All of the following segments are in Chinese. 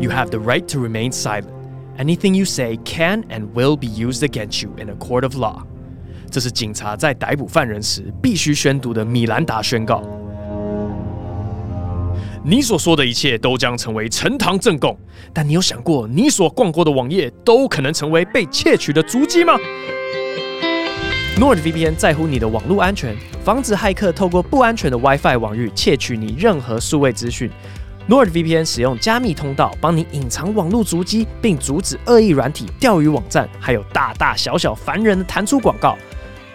You have the right to remain silent. Anything you say can and will be used against you in a court of law. 这是警察在逮捕犯人时必须宣读的米兰达宣告。你所说的一切都将成为呈堂证供，但你有想过，你所逛过的网页都可能成为被窃取的足迹吗？NordVPN 在乎你的网络安全，防止骇客透过不安全的 WiFi 网域窃取你任何数位资讯。NordVPN 使用加密通道帮你隐藏网络足迹，并阻止恶意软体、钓鱼网站，还有大大小小烦人的弹出广告。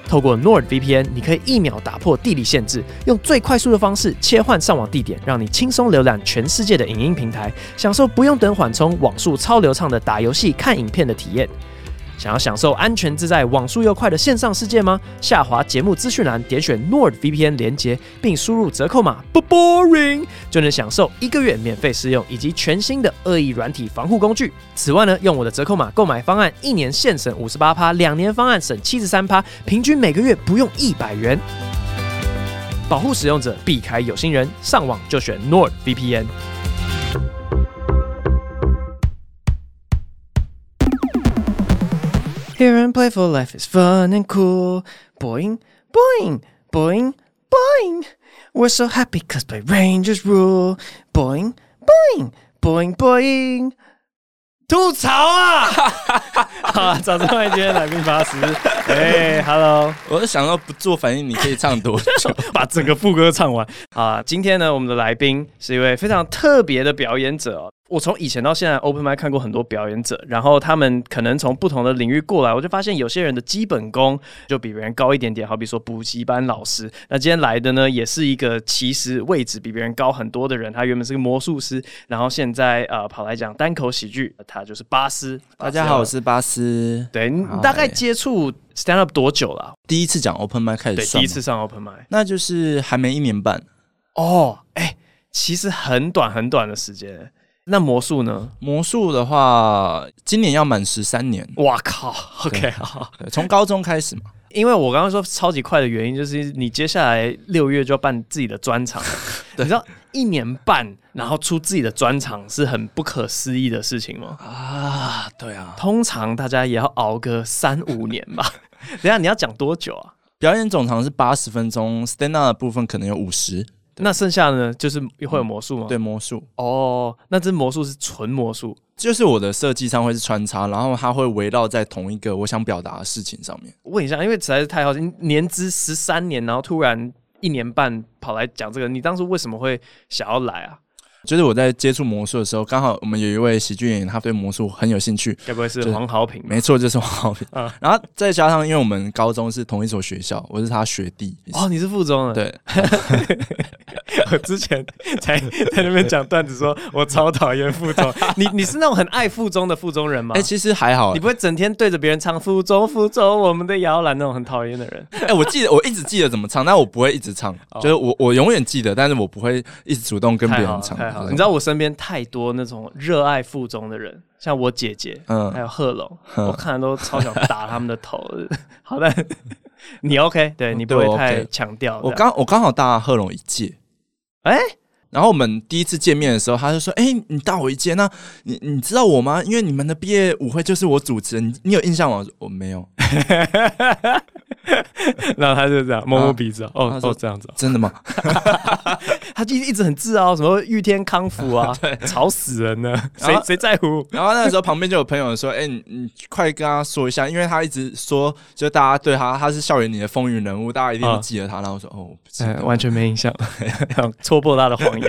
透过 NordVPN，你可以一秒打破地理限制，用最快速的方式切换上网地点，让你轻松浏览全世界的影音平台，享受不用等缓冲、网速超流畅的打游戏、看影片的体验。想要享受安全自在、网速又快的线上世界吗？下滑节目资讯栏，点选 NordVPN 连结，并输入折扣码不 boring，就能享受一个月免费试用以及全新的恶意软体防护工具。此外呢，用我的折扣码购买方案，一年现省五十八趴，两年方案省七十三趴，平均每个月不用一百元。保护使用者，避开有心人，上网就选 NordVPN。Here and playful life is fun and cool. Boing, boing, boing, boing. We're so happy cause Play Rangers rule. Boing, boing, boing, boing. 吐槽啊！好，早上欢迎今天来宾巴斯。哎，Hello！我是想到不做反应，你可以唱多久？把整个副歌唱完啊！今天呢，我们的来宾是一位非常特别的表演者哦。我从以前到现在，Open Mic 看过很多表演者，然后他们可能从不同的领域过来，我就发现有些人的基本功就比别人高一点点，好比说补习班老师。那今天来的呢，也是一个其实位置比别人高很多的人，他原本是个魔术师，然后现在呃跑来讲单口喜剧，他就是巴斯。大家好，我是巴斯。对，你大概接触 Stand Up 多久了？第一次讲 Open Mic 开始，对，第一次上 Open Mic，那就是还没一年半。哦，哎、欸，其实很短很短的时间。那魔术呢？魔术的话，今年要满十三年。哇靠！OK，好，从高中开始嘛。因为我刚刚说超级快的原因，就是你接下来六月就要办自己的专场。你知道一年半然后出自己的专场是很不可思议的事情吗？啊，对啊。通常大家也要熬个三五年吧。等下你要讲多久啊？表演总长是八十分钟，stand up 的部分可能有五十。那剩下的呢，就是会有魔术吗？对，魔术。哦，那这魔术是纯魔术，就是我的设计上会是穿插，然后它会围绕在同一个我想表达的事情上面。问一下，因为实在是太好奇，年资十三年，然后突然一年半跑来讲这个，你当初为什么会想要来啊？就是我在接触魔术的时候，刚好我们有一位喜剧演员，他对魔术很有兴趣。该不会是黄豪平？没错，就是黄豪平。嗯，然后再加上，因为我们高中是同一所学校，我是他学弟。哦，你是附中的？对。我之前才在那边讲段子，说我超讨厌附中。你你是那种很爱附中的附中人吗？哎、欸，其实还好。你不会整天对着别人唱“附中，附中，我们的摇篮”那种很讨厌的人？哎、欸，我记得，我一直记得怎么唱，但我不会一直唱。哦、就是我，我永远记得，但是我不会一直主动跟别人唱。你知道我身边。太多那种热爱附中的人，像我姐姐，嗯，还有贺龙，我看了都超想打他们的头。好的，你 OK？对，你不会太强调。我刚我刚好大贺龙一届，哎，然后我们第一次见面的时候，他就说：“哎，你大我一届，那你你知道我吗？因为你们的毕业舞会就是我主持人，你你有印象吗？”我没有。然后他就这样摸摸鼻子，哦哦，这样子，真的吗？他就一直很自傲，什么玉天康复啊，对，吵死人了，谁谁在乎？然后那个时候旁边就有朋友说：“哎，你你快跟他说一下，因为他一直说，就大家对他，他是校园里的风云人物，大家一定会记得他。”然后我说：“哦，完全没印象，戳破他的谎言。”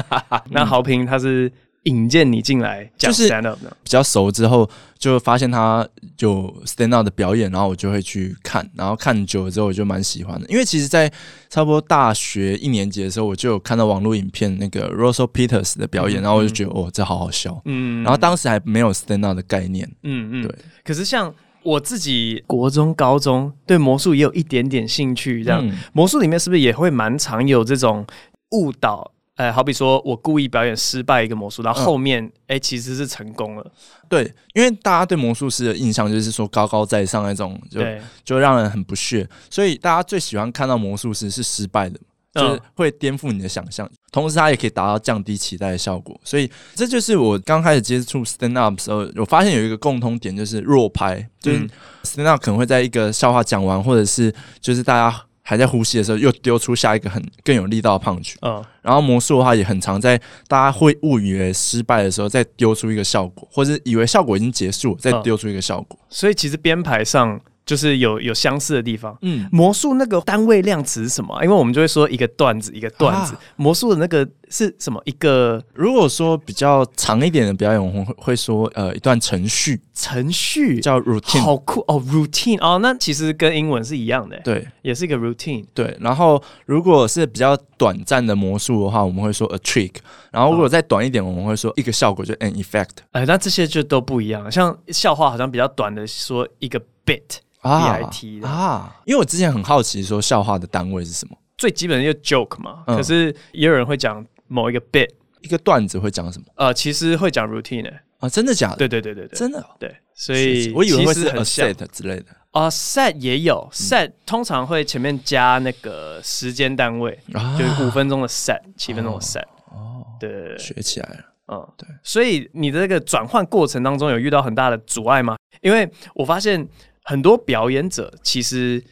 那豪平他是。引荐你进来，就是 stand up 的，比较熟之后，就发现他就 stand up 的表演，然后我就会去看，然后看久了之后，我就蛮喜欢的。因为其实，在差不多大学一年级的时候，我就有看到网络影片那个 Russell Peters 的表演，嗯、然后我就觉得哦，这好好笑。嗯，然后当时还没有 stand up 的概念。嗯嗯，对。可是像我自己，国中、高中对魔术也有一点点兴趣，这样、嗯、魔术里面是不是也会蛮常有这种误导？哎，好比说我故意表演失败一个魔术，然后后面哎、嗯、其实是成功了。对，因为大家对魔术师的印象就是说高高在上那种，就就让人很不屑，所以大家最喜欢看到魔术师是失败的，就是会颠覆你的想象。同时它也可以达到降低期待的效果。所以这就是我刚开始接触 stand up 的时候，我发现有一个共通点，就是弱拍，就是 stand up 可能会在一个笑话讲完，或者是就是大家。还在呼吸的时候，又丢出下一个很更有力道的 punch。嗯，然后魔术的话也很常在大家会误以为失败的时候，再丢出一个效果，或者以为效果已经结束，再丢出一个效果。嗯，所以其实编排上。就是有有相似的地方。嗯，魔术那个单位量词是什么？因为我们就会说一个段子一个段子。啊、魔术的那个是什么？一个如果说比较长一点的表演，我们会会说呃一段程序。程序叫 routine，好酷哦，routine 哦，那其实跟英文是一样的。对，也是一个 routine。对，然后如果是比较短暂的魔术的话，我们会说 a trick。然后如果再短一点，我们会说一个效果就 an effect。哎，那这些就都不一样。像笑话好像比较短的说一个 bit。啊 BIT 的啊，因为我之前很好奇，说笑话的单位是什么？最基本的就 joke 嘛。嗯、可是也有人会讲某一个 bit，一个段子会讲什么？呃，其实会讲 routine、欸、啊，真的假的？对对对对对，真的对。所以我以为会是 a set 之类的啊，set 也有 set，、嗯、通常会前面加那个时间单位，啊、就是五分钟的 set，七分钟的 set。哦，对，学起来了。嗯，对。所以你的这个转换过程当中有遇到很大的阻碍吗？因为我发现。很多表演者其实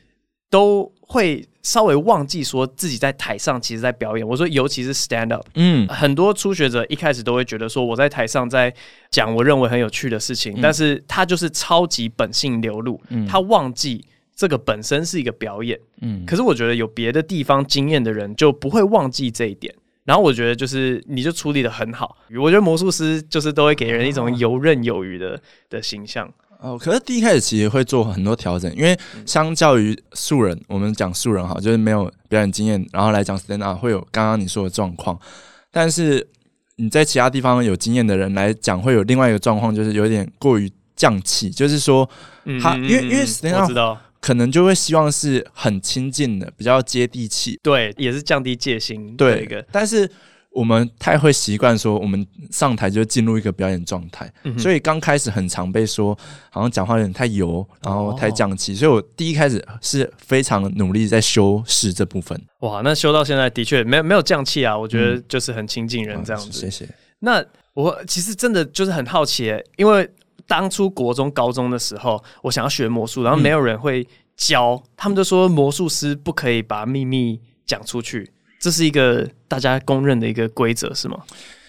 都会稍微忘记说自己在台上其实在表演。我说，尤其是 stand up，嗯，很多初学者一开始都会觉得说我在台上在讲我认为很有趣的事情，嗯、但是他就是超级本性流露，嗯、他忘记这个本身是一个表演，嗯。可是我觉得有别的地方经验的人就不会忘记这一点。然后我觉得就是你就处理的很好。我觉得魔术师就是都会给人一种游刃有余的的形象。哦，可是第一开始其实会做很多调整，因为相较于素人，我们讲素人哈，就是没有表演经验，然后来讲 stand up 会有刚刚你说的状况。但是你在其他地方有经验的人来讲，会有另外一个状况，就是有点过于降气，就是说他因为因为 stand up 可能就会希望是很亲近的，比较接地气，对，也是降低戒心，对一个，但是。我们太会习惯说，我们上台就进入一个表演状态，嗯、所以刚开始很常被说，好像讲话有点太油，然后太降气。哦、所以我第一开始是非常努力在修饰这部分。哇，那修到现在的确没有没有降气啊，我觉得就是很亲近人这样子。嗯、谢谢。那我其实真的就是很好奇，因为当初国中、高中的时候，我想要学魔术，然后没有人会教，嗯、他们就说魔术师不可以把秘密讲出去。这是一个大家公认的一个规则，是吗？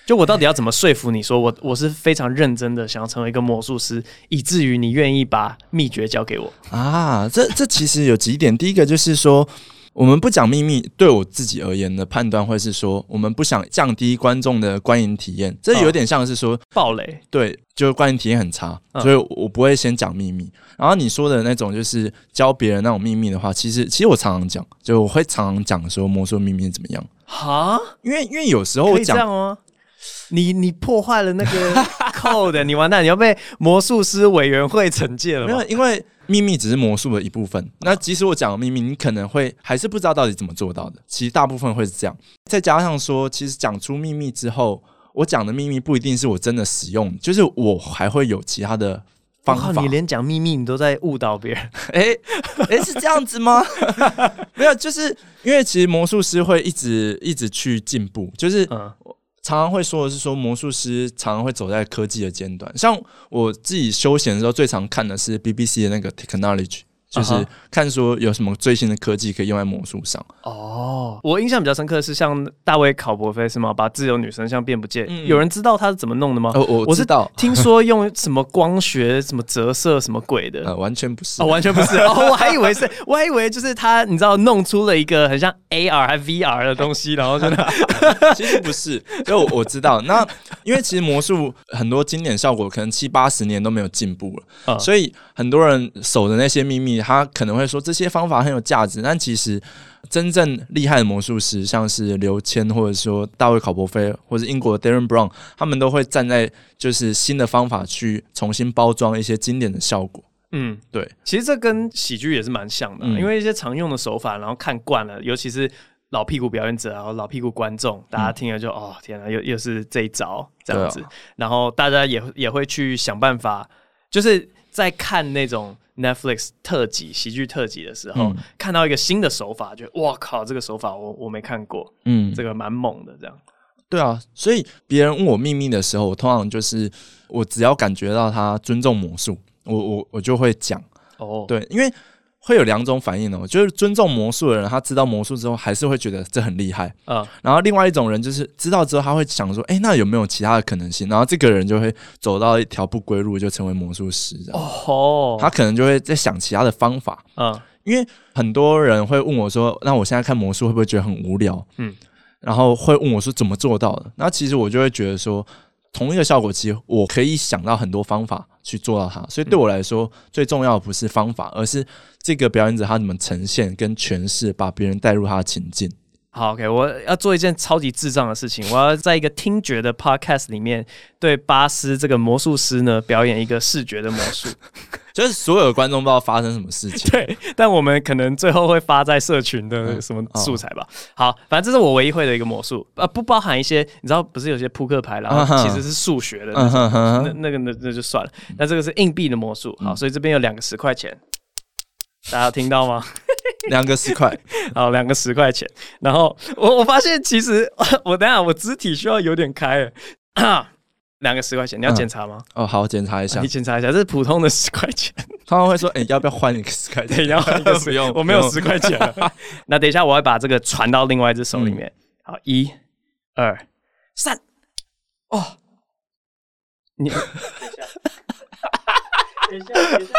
就我到底要怎么说服你说我我是非常认真的想要成为一个魔术师，以至于你愿意把秘诀交给我啊？这这其实有几点，第一个就是说。我们不讲秘密，对我自己而言的判断会是说，我们不想降低观众的观影体验，这有点像是说暴雷，对，就是观影体验很差，所以我不会先讲秘密。然后你说的那种就是教别人那种秘密的话，其实其实我常常讲，就我会常常讲说魔术秘密怎么样哈，因为因为有时候我讲，哦，你你破坏了那个 code，你完蛋，你要被魔术师委员会惩戒了。没有，因为。秘密只是魔术的一部分。那即使我讲了秘密，你可能会还是不知道到底怎么做到的。其实大部分会是这样。再加上说，其实讲出秘密之后，我讲的秘密不一定是我真的使用，就是我还会有其他的方法。你连讲秘密你都在误导别人？哎哎、是这样子吗？没有，就是因为其实魔术师会一直一直去进步，就是。常常会说的是说魔术师常常会走在科技的尖端，像我自己休闲的时候最常看的是 BBC 的那个 Technology。就是看说有什么最新的科技可以用在魔术上哦。我印象比较深刻的是像大卫考伯菲是吗？把自由女神像变不见，嗯、有人知道他是怎么弄的吗？哦、我知道，听说用什么光学什么折射什么鬼的？呃，完全不是，哦，完全不是。哦，我还以为是，我还以为就是他，你知道弄出了一个很像 AR 还 VR 的东西，然后真的，其实不是。就我，我知道，那因为其实魔术很多经典效果可能七八十年都没有进步了，嗯、所以很多人守的那些秘密。他可能会说这些方法很有价值，但其实真正厉害的魔术师，像是刘谦，或者说大卫考伯菲，或者英国的 Darren Brown，他们都会站在就是新的方法去重新包装一些经典的效果。嗯，对，其实这跟喜剧也是蛮像的，嗯、因为一些常用的手法，然后看惯了，尤其是老屁股表演者，然后老屁股观众，大家听了就、嗯、哦天哪，又又是这一招这样子，啊、然后大家也也会去想办法，就是在看那种。Netflix 特辑喜剧特辑的时候，嗯看到一个新的手法，觉得哇靠，这个手法我我没看过，嗯，这个蛮猛的，这样。对啊，所以别人问我秘密的时候，我通常就是我只要感觉到他尊重魔术，我我我就会讲。哦，对，因为会有两种反应哦，就是尊重魔术的人，他知道魔术之后，还是会觉得这很厉害。嗯，然后另外一种人就是知道之后，他会想说，哎，那有没有其他的可能性？然后这个人就会走到一条不归路，就成为魔术师这样。哦，他可能就会在想其他的方法。嗯，因为很多人会问我说，那我现在看魔术会不会觉得很无聊？嗯。然后会问我说怎么做到的？那其实我就会觉得说，同一个效果，其实我可以想到很多方法去做到它。所以对我来说，嗯、最重要的不是方法，而是这个表演者他怎么呈现跟诠释，把别人带入他的情境。好，OK，我要做一件超级智障的事情，我要在一个听觉的 Podcast 里面对巴斯这个魔术师呢表演一个视觉的魔术。就是所有的观众不知道发生什么事情，对，但我们可能最后会发在社群的什么素材吧。嗯哦、好，反正这是我唯一会的一个魔术，呃，不包含一些，你知道，不是有些扑克牌，然后其实是数学的那，嗯、那那个那那就算了。那这个是硬币的魔术，好，所以这边有两个十块钱，大家有听到吗？两个十块，好，两个十块钱。然后我我发现其实 我等下我肢体需要有点开啊。两个十块钱，你要检查吗？嗯、哦，好，检查一下。你检查一下，这是普通的十块钱。他们会说：“哎、欸，要不要换一个十块钱？”要换一个十，不用，我没有十块钱了。那等一下，我会把这个传到另外一只手里面。嗯、好，一、二、三。哦，你等一下，等一下，等一下，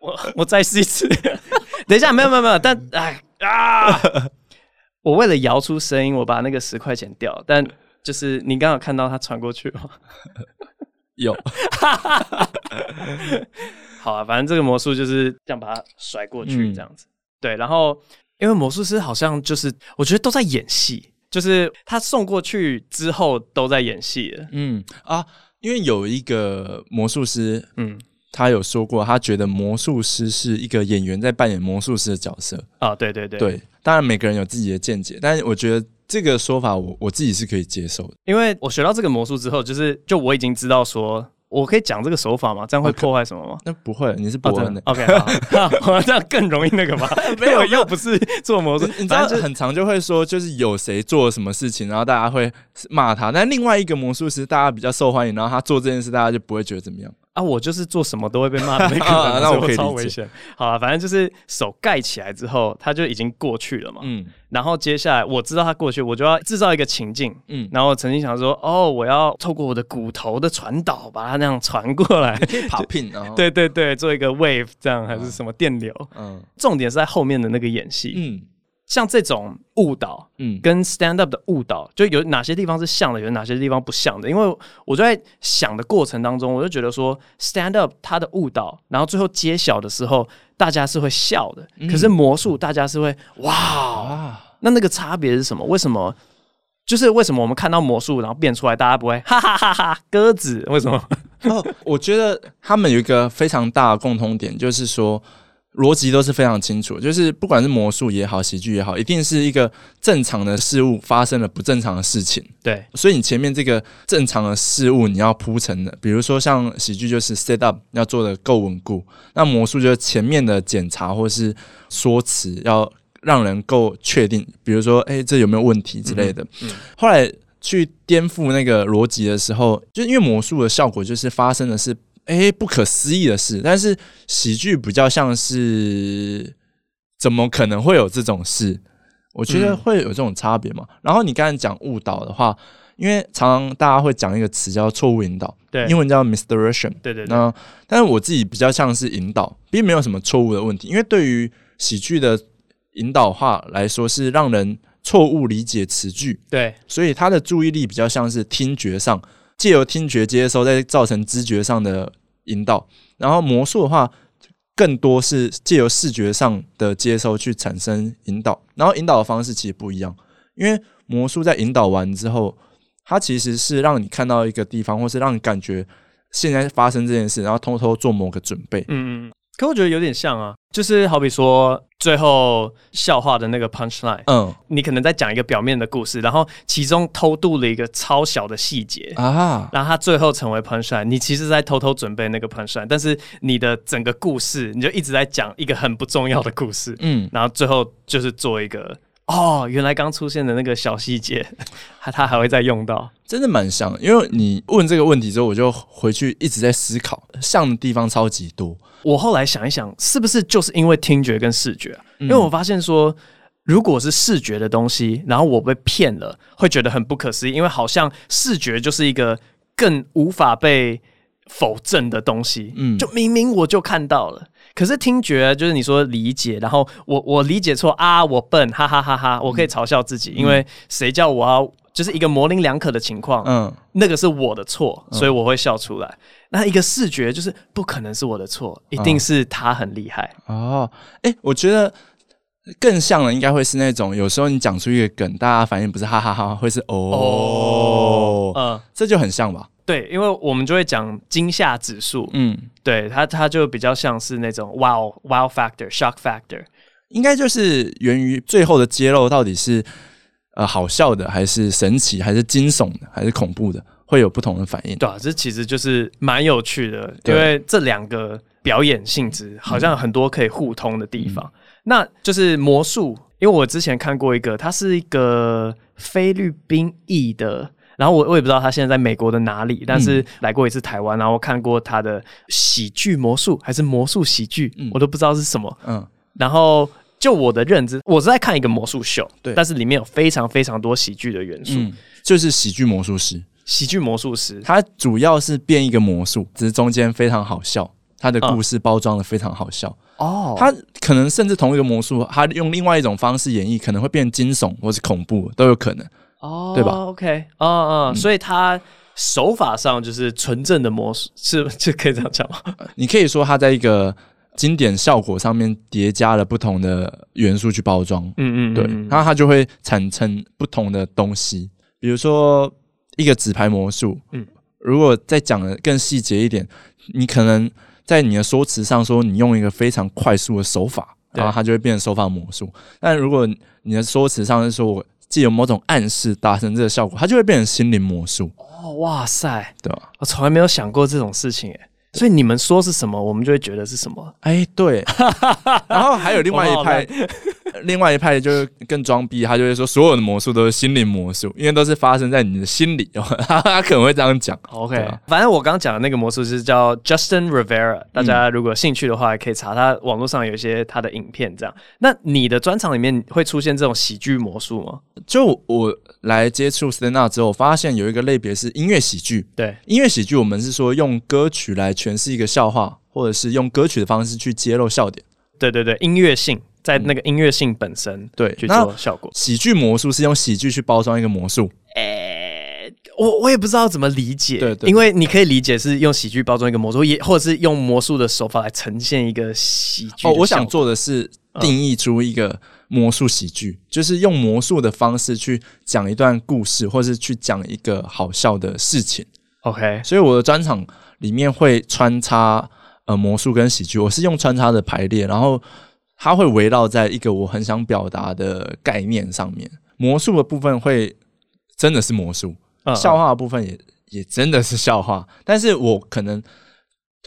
我 我再试一次。等一下，没有没有没有，但哎啊！我为了摇出声音，我把那个十块钱掉，但。就是你刚好看到他传过去吗？有，好啊，反正这个魔术就是这样把它甩过去，这样子。嗯、对，然后因为魔术师好像就是我觉得都在演戏，就是他送过去之后都在演戏了。嗯啊，因为有一个魔术师，嗯，他有说过，他觉得魔术师是一个演员在扮演魔术师的角色。啊，对对对，对，当然每个人有自己的见解，但是我觉得。这个说法我我自己是可以接受的，因为我学到这个魔术之后，就是就我已经知道说，我可以讲这个手法吗？这样会破坏什么吗？那不会，你是博恩的。OK，好，这样更容易那个吗？没有，又不是做魔术，你知道很常就会说，就是有谁做了什么事情，然后大家会骂他，但另外一个魔术师大家比较受欢迎，然后他做这件事，大家就不会觉得怎么样。啊，我就是做什么都会被骂的那个 那我可以超危险。好啊，反正就是手盖起来之后，他就已经过去了嘛。嗯，然后接下来我知道他过去，我就要制造一个情境。嗯，然后我曾经想说，哦，我要透过我的骨头的传导，把它那样传过来，跑 pin 啊。对对对，做一个 wave 这样，还是什么电流？嗯，重点是在后面的那个演戏。嗯。像这种误导，嗯，跟 stand up 的误导，就有哪些地方是像的，有哪些地方不像的？因为我就在想的过程当中，我就觉得说 stand up 它的误导，然后最后揭晓的时候，大家是会笑的。嗯、可是魔术，大家是会哇，哇，那那个差别是什么？为什么？就是为什么我们看到魔术，然后变出来，大家不会哈哈哈哈鸽子？为什么？哦，我觉得他们有一个非常大的共通点，就是说。逻辑都是非常清楚，就是不管是魔术也好，喜剧也好，一定是一个正常的事物发生了不正常的事情。对，所以你前面这个正常的事物你要铺陈的，比如说像喜剧就是 set up 要做的够稳固，那魔术就是前面的检查或是说辞要让人够确定，比如说哎、欸、这有没有问题之类的。嗯嗯、后来去颠覆那个逻辑的时候，就因为魔术的效果就是发生的是。哎，不可思议的事，但是喜剧比较像是怎么可能会有这种事？我觉得会有这种差别嘛。嗯、然后你刚才讲误导的话，因为常常大家会讲一个词叫错误引导，对，英文叫 misdirection，对对对。那但是我自己比较像是引导，并没有什么错误的问题。因为对于喜剧的引导话来说，是让人错误理解词句，对，所以他的注意力比较像是听觉上。借由听觉接收，再造成知觉上的引导。然后魔术的话，更多是借由视觉上的接收去产生引导。然后引导的方式其实不一样，因为魔术在引导完之后，它其实是让你看到一个地方，或是让你感觉现在发生这件事，然后偷偷做某个准备。嗯嗯。可我觉得有点像啊，就是好比说最后笑话的那个 punchline，嗯，你可能在讲一个表面的故事，然后其中偷渡了一个超小的细节啊，然后它最后成为 punchline，你其实在偷偷准备那个 punchline，但是你的整个故事你就一直在讲一个很不重要的故事，嗯，然后最后就是做一个哦，原来刚出现的那个小细节，他他还会再用到，真的蛮像，因为你问这个问题之后，我就回去一直在思考，像的地方超级多。我后来想一想，是不是就是因为听觉跟视觉因为我发现说，如果是视觉的东西，然后我被骗了，会觉得很不可思议，因为好像视觉就是一个更无法被否证的东西。嗯，就明明我就看到了，可是听觉就是你说理解，然后我我理解错啊，我笨，哈哈哈哈，我可以嘲笑自己，嗯、因为谁叫我要就是一个模棱两可的情况，嗯，那个是我的错，所以我会笑出来。那一个视觉就是不可能是我的错，一定是他很厉害。哦。哎、欸，我觉得更像的应该会是那种，有时候你讲出一个梗，大家反应不是哈哈哈哈，会是哦，哦，嗯，这就很像吧？对，因为我们就会讲惊吓指数，嗯，对，它它就比较像是那种 wow wow factor shock factor，应该就是源于最后的揭露到底是呃好笑的，还是神奇，还是惊悚的，还是恐怖的。会有不同的反应，对啊，这其实就是蛮有趣的，因为这两个表演性质好像很多可以互通的地方。嗯、那就是魔术，因为我之前看过一个，它是一个菲律宾裔的，然后我我也不知道他现在在美国的哪里，但是来过一次台湾，然后我看过他的喜剧魔术还是魔术喜剧，嗯、我都不知道是什么。嗯，然后就我的认知，我是在看一个魔术秀，对，但是里面有非常非常多喜剧的元素，嗯、就是喜剧魔术师。喜剧魔术师，他主要是变一个魔术，只是中间非常好笑，他的故事包装的非常好笑。哦，他可能甚至同一个魔术，他用另外一种方式演绎，可能会变惊悚或是恐怖都有可能。哦，对吧？OK，嗯嗯，所以他手法上就是纯正的魔术，是 就可以这样讲吗？你可以说他在一个经典效果上面叠加了不同的元素去包装。嗯，嗯嗯，对，然后他就会产生不同的东西，比如说。一个纸牌魔术，嗯，如果再讲的更细节一点，你可能在你的说辞上说你用一个非常快速的手法，然后它就会变成手法魔术。但如果你的说辞上是说我既有某种暗示达成这个效果，它就会变成心灵魔术。哦，哇塞，对吧？我从来没有想过这种事情，诶。所以你们说是什么，我们就会觉得是什么。哎，对。然后还有另外一派，另外一派就是更装逼，他就会说所有的魔术都是心灵魔术，因为都是发生在你的心里。他可能会这样讲。OK，反正我刚刚讲的那个魔术师叫 Justin Rivera，大家如果有兴趣的话，可以查他网络上有一些他的影片。这样，那你的专场里面会出现这种喜剧魔术吗？就我来接触 stand up 之后，我发现有一个类别是音乐喜剧。对，音乐喜剧，我们是说用歌曲来。诠释一个笑话，或者是用歌曲的方式去揭露笑点。对对对，音乐性在那个音乐性本身、嗯、对去做效果。喜剧魔术是用喜剧去包装一个魔术。诶、欸，我我也不知道怎么理解。对，对，对，因为你可以理解是用喜剧包装一个魔术，也或者是用魔术的手法来呈现一个喜剧。哦，我想做的是定义出一个魔术喜剧，嗯、就是用魔术的方式去讲一段故事，或是去讲一个好笑的事情。OK，所以我的专场。里面会穿插呃魔术跟喜剧，我是用穿插的排列，然后它会围绕在一个我很想表达的概念上面。魔术的部分会真的是魔术，嗯。嗯笑话的部分也也真的是笑话，但是我可能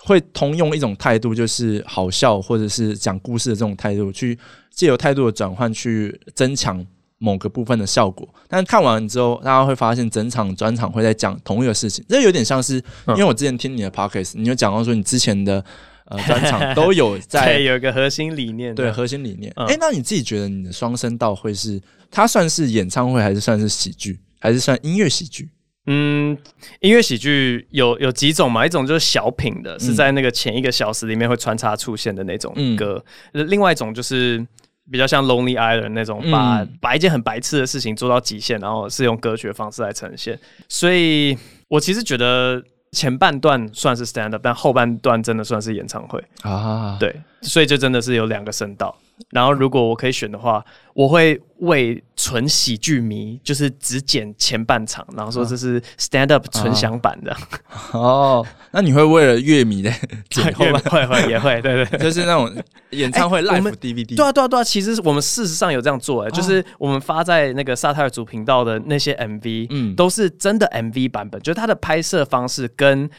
会通用一种态度，就是好笑或者是讲故事的这种态度，去借由态度的转换去增强。某个部分的效果，但看完之后，大家会发现整场专场会在讲同一个事情，这有点像是，因为我之前听你的 podcast，你有讲到说你之前的呃专场都有在 有一个核心理念，对核心理念。哎、嗯欸，那你自己觉得你的双声道会是它算是演唱会，还是算是喜剧，还是算音乐喜剧？嗯，音乐喜剧有有几种嘛？一种就是小品的，是在那个前一个小时里面会穿插出现的那种歌；嗯、另外一种就是。比较像 Lonely Island 那种，把把一件很白痴的事情做到极限，然后是用歌曲的方式来呈现。所以我其实觉得前半段算是 stand up，但后半段真的算是演唱会啊。对，所以就真的是有两个声道。然后如果我可以选的话，我会为纯喜剧迷，就是只剪前半场，然后说这是 stand up 纯享版的。哦，那你会为了乐迷的剪后半？会会也会，对对，就是那种演唱会 live DVD。对啊对啊对啊，其实我们事实上有这样做，哎，就是我们发在那个萨泰尔主频道的那些 MV，嗯，都是真的 MV 版本，就是它的拍摄方式跟。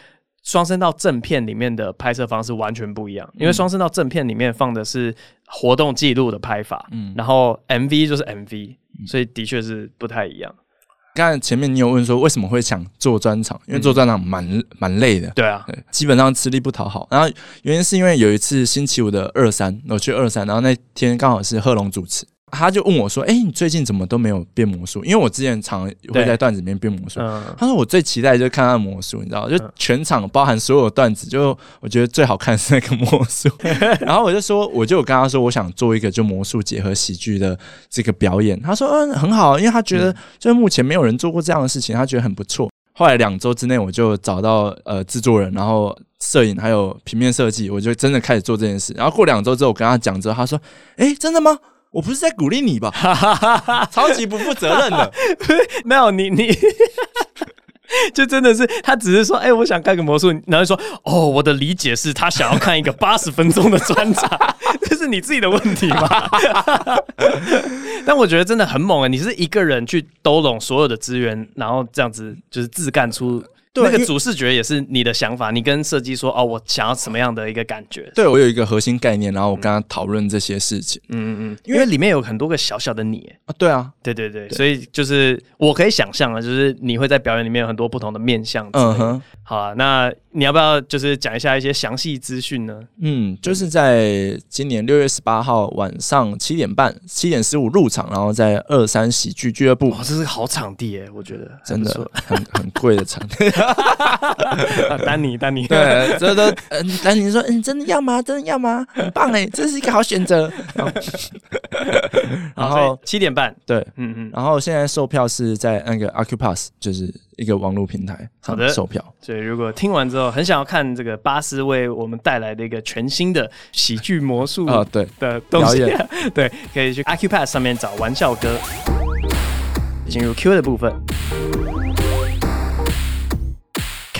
双声道正片里面的拍摄方式完全不一样，因为双声道正片里面放的是活动记录的拍法，嗯，然后 MV 就是 MV，所以的确是不太一样。刚才前面你有问说为什么会想做专场，因为做专场蛮蛮累的，对啊，基本上吃力不讨好。然后原因是因为有一次星期五的二三，我去二三，然后那天刚好是贺龙主持。他就问我说：“哎、欸，你最近怎么都没有变魔术？因为我之前常会在段子里面变魔术。嗯、他说我最期待就是看他的魔术，你知道，就全场包含所有段子，就我觉得最好看是那个魔术。然后我就说，我就跟他说，我想做一个就魔术结合喜剧的这个表演。他说，嗯，很好，因为他觉得就是目前没有人做过这样的事情，他觉得很不错。后来两周之内，我就找到呃制作人，然后摄影还有平面设计，我就真的开始做这件事。然后过两周之后，我跟他讲之后，他说：哎、欸，真的吗？”我不是在鼓励你吧？超级不负责任的，没有你你，就真的是他只是说，哎、欸，我想看个魔术，然后说，哦，我的理解是他想要看一个八十分钟的专场，这是你自己的问题吧？但我觉得真的很猛啊！你是一个人去兜拢所有的资源，然后这样子就是自干出。对，那个主视觉也是你的想法，你跟设计说哦，我想要什么样的一个感觉？对，我有一个核心概念，然后我跟他讨论这些事情。嗯嗯嗯，因为里面有很多个小小的你啊。对啊，对对对，对所以就是我可以想象啊，就是你会在表演里面有很多不同的面向。嗯哼，好啊，那你要不要就是讲一下一些详细资讯呢？嗯，就是在今年六月十八号晚上七点半，七点十五入场，然后在二三喜剧俱乐部。哇，这是个好场地耶，我觉得真的很很贵的场地。丹尼，丹尼，对，这都嗯，丹尼说，嗯，真的要吗？真的要吗？很棒哎，这是一个好选择。然后七点半，对，嗯嗯，然后现在售票是在那个 Accupass，就是一个网络平台，好的，售票。所以如果听完之后很想要看这个巴斯为我们带来的一个全新的喜剧魔术啊，对的东西，对，可以去 Accupass 上面找玩笑哥。进入 Q 的部分。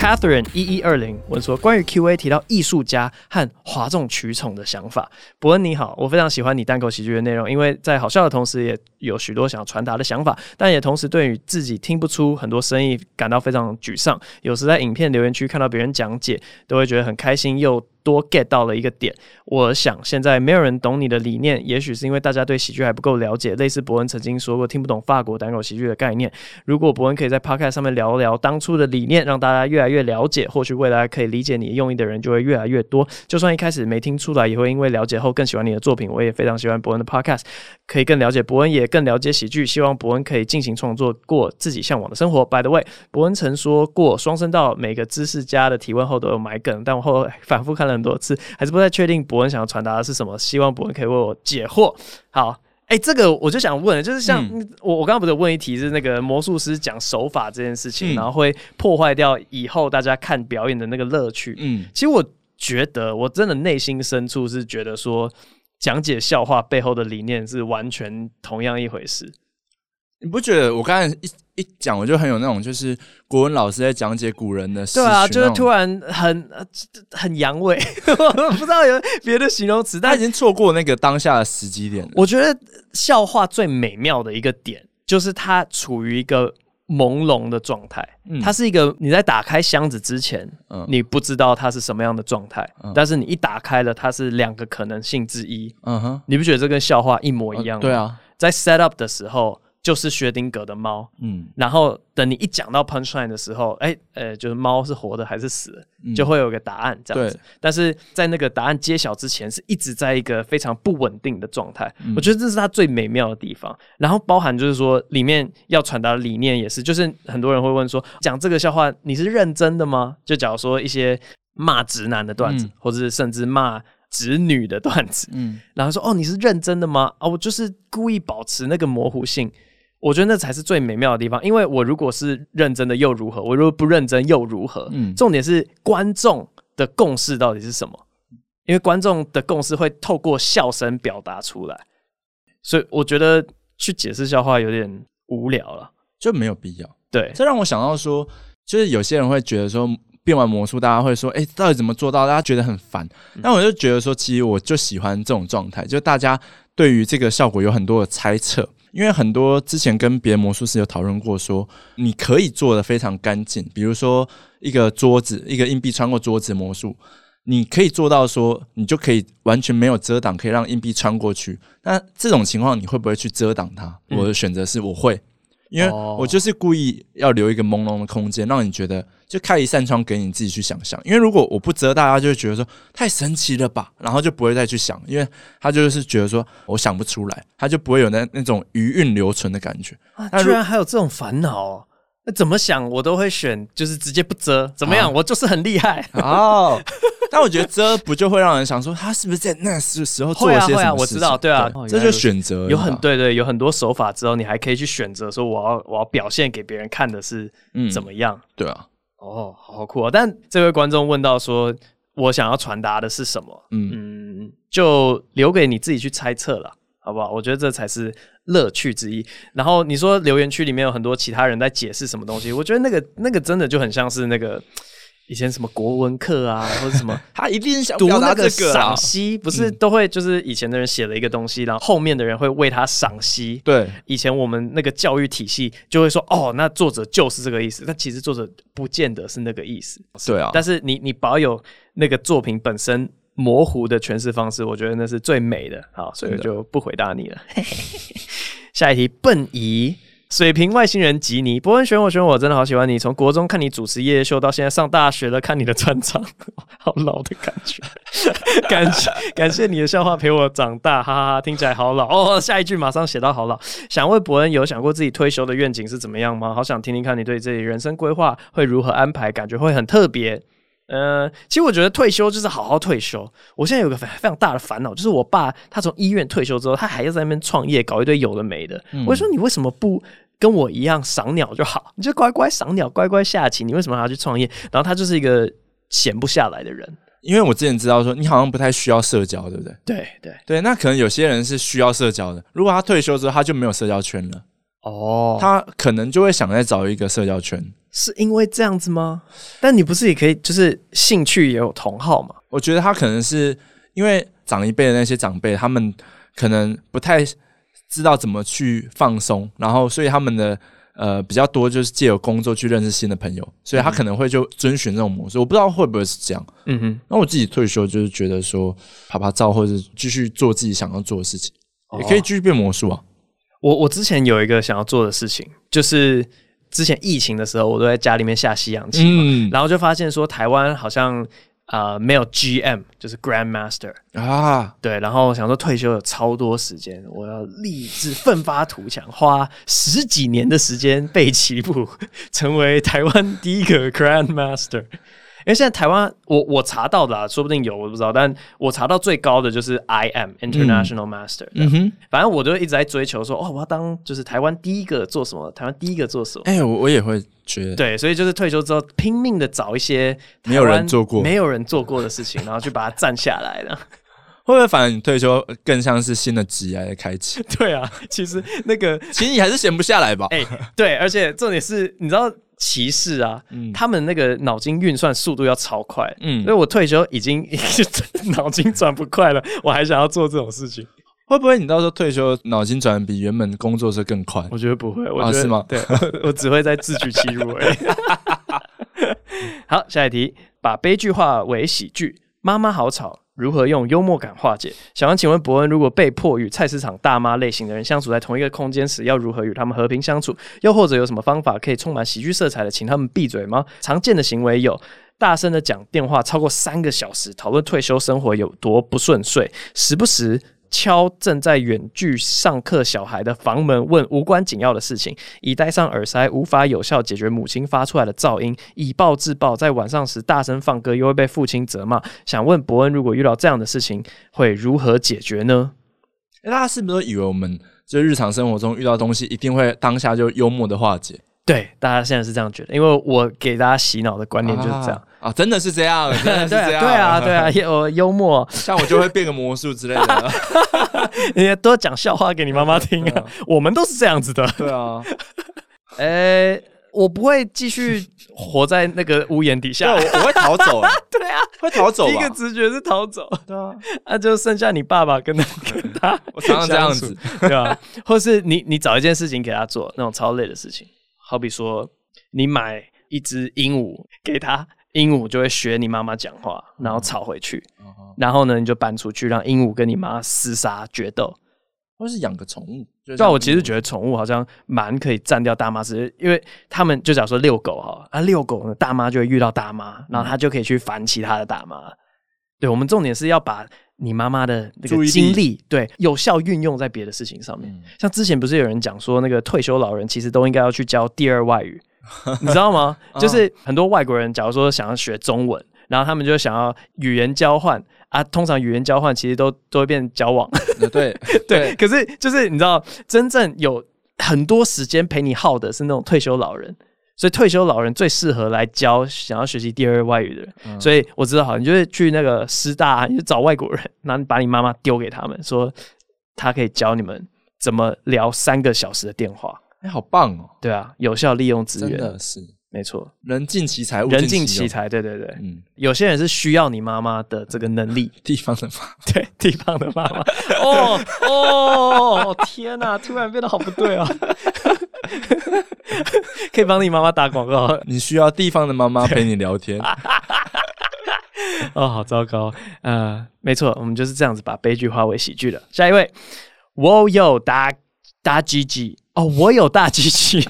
Catherine 一一二零问说：“关于 Q&A 提到艺术家和哗众取宠的想法，伯恩你好，我非常喜欢你单口喜剧的内容，因为在好笑的同时，也有许多想要传达的想法，但也同时对于自己听不出很多声音感到非常沮丧。有时在影片留言区看到别人讲解，都会觉得很开心又。”多 get 到了一个点，我想现在没有人懂你的理念，也许是因为大家对喜剧还不够了解。类似博恩曾经说过，听不懂法国单口喜剧的概念。如果博恩可以在 podcast 上面聊聊当初的理念，让大家越来越了解，或许未来可以理解你用意的人就会越来越多。就算一开始没听出来，也会因为了解后更喜欢你的作品。我也非常喜欢博恩的 podcast，可以更了解博恩，也更了解喜剧。希望博恩可以尽情创作，过自己向往的生活。By the way，博恩曾说过，双声道每个知识家的提问后都有埋梗，但我后来反复看了很多次，还是不太确定博恩想要传达的是什么。希望博恩可以为我解惑。好，哎、欸，这个我就想问，就是像、嗯、我我刚刚不是有问一题是那个魔术师讲手法这件事情，嗯、然后会破坏掉以后大家看表演的那个乐趣。嗯，其实我觉得我真的内心深处是觉得说，讲解笑话背后的理念是完全同样一回事。你不觉得我刚才一一讲，我就很有那种，就是国文老师在讲解古人的诗，对啊，就是突然很很阳痿，我不知道有别的形容词，但他已经错过那个当下的时机点了。我觉得笑话最美妙的一个点，就是它处于一个朦胧的状态，嗯、它是一个你在打开箱子之前，嗯、你不知道它是什么样的状态，嗯、但是你一打开了，它是两个可能性之一。嗯哼，你不觉得这跟笑话一模一样吗？对啊，在 set up 的时候。就是薛丁格的猫，嗯，然后等你一讲到 punchline 的时候，哎、欸，呃，就是猫是活的还是死的，嗯、就会有个答案这样子。但是在那个答案揭晓之前，是一直在一个非常不稳定的状态。嗯、我觉得这是它最美妙的地方。然后包含就是说，里面要传达的理念也是，就是很多人会问说，讲这个笑话你是认真的吗？就假如说一些骂直男的段子，嗯、或者是甚至骂。直女的段子，嗯，然后说哦，你是认真的吗？啊，我就是故意保持那个模糊性，我觉得那才是最美妙的地方。因为我如果是认真的又如何？我如果不认真又如何？嗯，重点是观众的共识到底是什么？因为观众的共识会透过笑声表达出来，所以我觉得去解释笑话有点无聊了，就没有必要。对，这让我想到说，就是有些人会觉得说变完魔术，大家会说，哎，到底怎么做到？大家觉得很烦。但我就觉得说，其实我就喜欢这种状态，就大家对于这个效果有很多的猜测。因为很多之前跟别的魔术师有讨论过，说你可以做的非常干净，比如说一个桌子，一个硬币穿过桌子魔术。你可以做到说，你就可以完全没有遮挡，可以让硬币穿过去。那这种情况，你会不会去遮挡它？我的选择是我会，因为我就是故意要留一个朦胧的空间，让你觉得就开一扇窗给你自己去想象。因为如果我不遮，大家就会觉得说太神奇了吧，然后就不会再去想，因为他就是觉得说我想不出来，他就不会有那那种余韵留存的感觉。啊，居然还有这种烦恼哦。那怎么想我都会选，就是直接不遮，怎么样？啊、我就是很厉害哦。但我觉得这不就会让人想说，他是不是在那时时候做了些什么事情？啊，啊，我知道，对啊，对这就选择有很对对，有很多手法之后，你还可以去选择说，我要我要表现给别人看的是怎么样？嗯、对啊，哦，好酷啊！但这位观众问到说，我想要传达的是什么？嗯嗯，就留给你自己去猜测了。好不好？我觉得这才是乐趣之一。然后你说留言区里面有很多其他人在解释什么东西，我觉得那个那个真的就很像是那个以前什么国文课啊，或者什么，他一定想读那个赏析，不是都会就是以前的人写了一个东西，然后后面的人会为他赏析。对，以前我们那个教育体系就会说，哦，那作者就是这个意思，但其实作者不见得是那个意思。对啊，但是你你保有那个作品本身。模糊的诠释方式，我觉得那是最美的。好，所以我就不回答你了。下一题，笨姨，水瓶外星人吉尼，伯恩选我选我，真的好喜欢你。从国中看你主持夜夜秀，到现在上大学了看你的专场，好老的感觉。感谢感谢你的笑话陪我长大，哈哈哈，听起来好老哦。下一句马上写到好老。想问伯恩，有想过自己退休的愿景是怎么样吗？好想听听看你对自己人生规划会如何安排，感觉会很特别。呃，其实我觉得退休就是好好退休。我现在有个非非常大的烦恼，就是我爸他从医院退休之后，他还要在那边创业，搞一堆有的没的。嗯、我就说你为什么不跟我一样赏鸟就好？你就乖乖赏鸟，乖乖下棋。你为什么还要去创业？然后他就是一个闲不下来的人。因为我之前知道说你好像不太需要社交，对不对？对对对，那可能有些人是需要社交的。如果他退休之后他就没有社交圈了，哦，他可能就会想再找一个社交圈。是因为这样子吗？但你不是也可以，就是兴趣也有同好嘛？我觉得他可能是因为长一辈的那些长辈，他们可能不太知道怎么去放松，然后所以他们的呃比较多就是借由工作去认识新的朋友，所以他可能会就遵循这种模式。我不知道会不会是这样。嗯哼。那我自己退休就是觉得说拍拍照，或者继续做自己想要做的事情，哦、也可以继续变魔术啊。我我之前有一个想要做的事情，就是。之前疫情的时候，我都在家里面下西洋棋嘛，嗯、然后就发现说台湾好像呃没有 GM，就是 Grandmaster 啊，对，然后想说退休有超多时间，我要立志奋发图强，花十几年的时间背棋谱，成为台湾第一个 Grandmaster。因为现在台湾，我我查到的啊，说不定有，我不知道。但我查到最高的就是 IM International Master。嗯哼，反正我就一直在追求说，哦，我要当就是台湾第一个做什么，台湾第一个做什么。哎，我我也会觉得。对，所以就是退休之后拼命的找一些没有人做过、没有人做过的事情，然后去把它占下来了。会不会反而你退休更像是新的职业的开启？对啊，其实那个其实你还是闲不下来吧？哎，对，而且重点是，你知道。骑士啊，嗯、他们那个脑筋运算速度要超快，嗯，所以我退休 已经脑筋转不快了，我还想要做这种事情，会不会你到时候退休脑筋转比原本工作是更快？我觉得不会，我觉得、啊、是吗？对，我只会在自取其辱而已。好，下一题，把悲剧化为喜剧，妈妈好吵。如何用幽默感化解？想要请问伯恩，如果被迫与菜市场大妈类型的人相处在同一个空间时，要如何与他们和平相处？又或者有什么方法可以充满喜剧色彩的，请他们闭嘴吗？常见的行为有：大声的讲电话超过三个小时，讨论退休生活有多不顺遂，时不时。敲正在远距上课小孩的房门，问无关紧要的事情，已戴上耳塞无法有效解决母亲发出来的噪音，以暴制暴，在晚上时大声放歌，又会被父亲责骂。想问伯恩，如果遇到这样的事情，会如何解决呢？大家是不是都以为我们就日常生活中遇到东西，一定会当下就幽默的化解？对，大家现在是这样觉得，因为我给大家洗脑的观念就是这样啊，啊，真的是这样，真的是这样，对啊，对啊，幽、啊、幽默，像我就会变个魔术之类的，你多讲笑话给你妈妈听啊，我们都是这样子的，对啊，哎、欸。我不会继续活在那个屋檐底下，我我会逃走。对啊，会逃走。第一个直觉是逃走。对啊，那 就剩下你爸爸跟他跟他，我常常这样子，对吧？或是你你找一件事情给他做，那种超累的事情，好比说你买一只鹦鹉给它，鹦鹉就会学你妈妈讲话，然后吵回去，然后呢你就搬出去让鹦鹉跟你妈厮杀决斗。或是养个宠物，但我其实觉得宠物好像蛮可以占掉大妈时间，因为他们就假如说遛狗哈，啊遛狗呢，大妈就会遇到大妈，然后他就可以去烦其他的大妈。对，我们重点是要把你妈妈的那个精力，对，有效运用在别的事情上面。像之前不是有人讲说，那个退休老人其实都应该要去教第二外语，你知道吗？就是很多外国人，假如说想要学中文，然后他们就想要语言交换。啊，通常语言交换其实都都会变交往，对 对，对。可是就是你知道，真正有很多时间陪你耗的是那种退休老人，所以退休老人最适合来教想要学习第二外语的人。嗯、所以我知道，好，你就是去那个师大，你就找外国人，然后你把你妈妈丢给他们，说他可以教你们怎么聊三个小时的电话。哎、欸，好棒哦！对啊，有效利用资源，真的。是。没错，人尽其才，人尽其才，对对对，嗯，有些人是需要你妈妈的这个能力，地方的妈，对，地方的妈妈，哦哦，天哪，突然变得好不对哦，可以帮你妈妈打广告，你需要地方的妈妈陪你聊天，哦，好糟糕，呃，没错，我们就是这样子把悲剧化为喜剧的。下一位，我有大大鸡鸡。哦，我有大机器。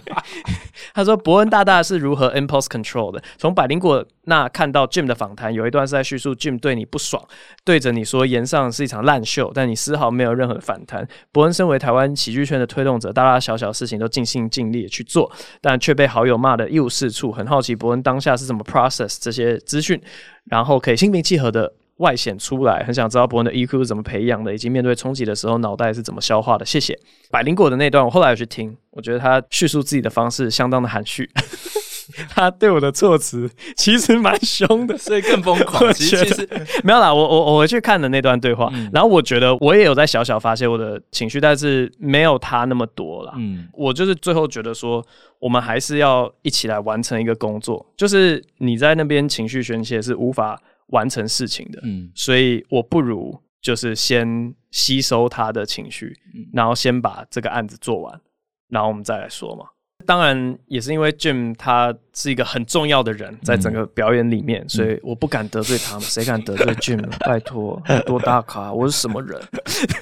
他说伯恩大大是如何 impulse control 的？从百灵果那看到 Jim 的访谈，有一段是在叙述 Jim 对你不爽，对着你说炎上是一场烂秀，但你丝毫没有任何反弹。伯恩身为台湾喜剧圈的推动者，大大小小事情都尽心尽力去做，但却被好友骂得一无是处。很好奇伯恩当下是怎么 process 这些资讯，然后可以心平气和的。外显出来，很想知道伯恩的 EQ 是怎么培养的，以及面对冲击的时候脑袋是怎么消化的。谢谢百灵果的那段，我后来有去听，我觉得他叙述自己的方式相当的含蓄，他对我的措辞其实蛮凶的，所以更疯狂。其实，其实没有啦，我我我回去看的那段对话，嗯、然后我觉得我也有在小小发泄我的情绪，但是没有他那么多啦。嗯，我就是最后觉得说，我们还是要一起来完成一个工作，就是你在那边情绪宣泄是无法。完成事情的，嗯，所以我不如就是先吸收他的情绪，嗯，然后先把这个案子做完，然后我们再来说嘛。当然也是因为 Jim 他是一个很重要的人，在整个表演里面，嗯、所以我不敢得罪他们。谁敢得罪 Jim？拜托，多大咖？我是什么人？